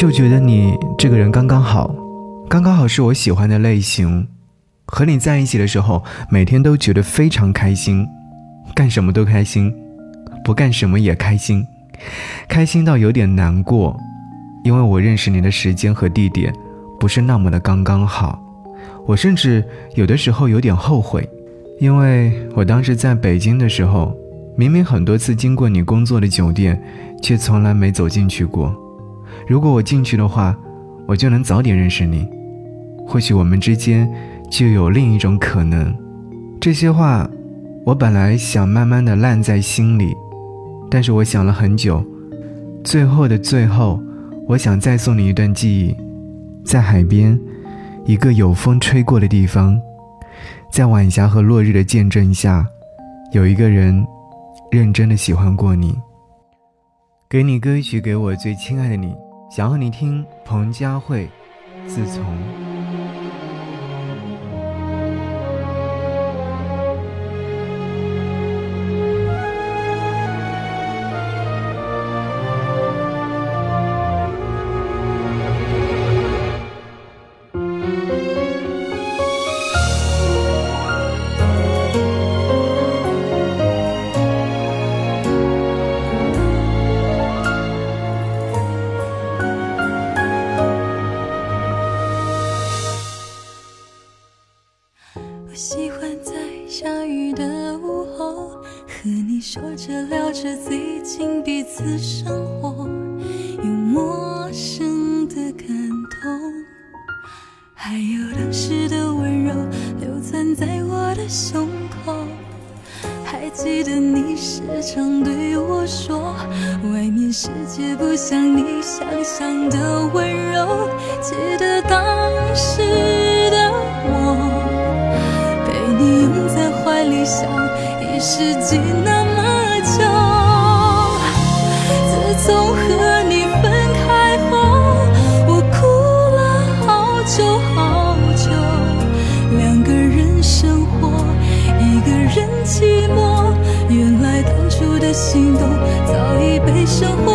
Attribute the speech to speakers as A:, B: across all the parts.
A: 就觉得你这个人刚刚好，刚刚好是我喜欢的类型。和你在一起的时候，每天都觉得非常开心，干什么都开心，不干什么也开心，开心到有点难过，因为我认识你的时间和地点不是那么的刚刚好。我甚至有的时候有点后悔，因为我当时在北京的时候，明明很多次经过你工作的酒店，却从来没走进去过。如果我进去的话，我就能早点认识你，或许我们之间就有另一种可能。这些话，我本来想慢慢的烂在心里，但是我想了很久，最后的最后，我想再送你一段记忆，在海边。一个有风吹过的地方，在晚霞和落日的见证下，有一个人认真的喜欢过你。给你歌曲，给我最亲爱的你，想和你听彭佳慧，自从。
B: 说着聊着最近彼此生活，有陌生的感动，还有当时的温柔流淌在我的胸口。还记得你时常对我说，外面世界不像你想象的温柔。记得当时的我，被你拥在怀里，像一世纪那。心动早已被生活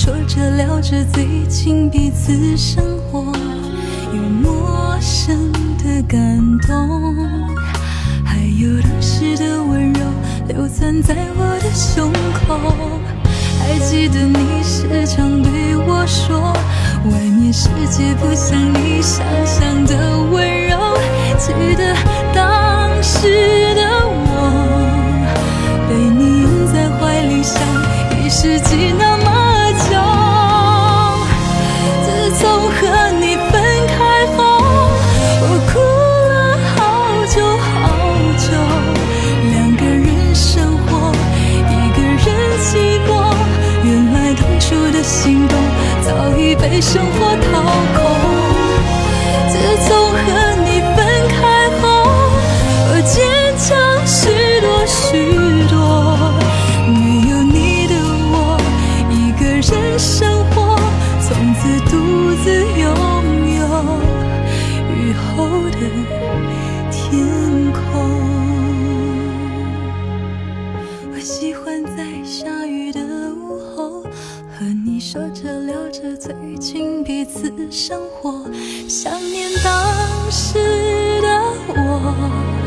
B: 说着聊着最近彼此生活，有陌生的感动，还有当时的温柔流淌在我的胸口。还记得你时常对我说，外面世界不像你想象的温柔。记得当时的我，被你拥在怀里，像一世纪生活逃遇见彼此生活想念当时的我。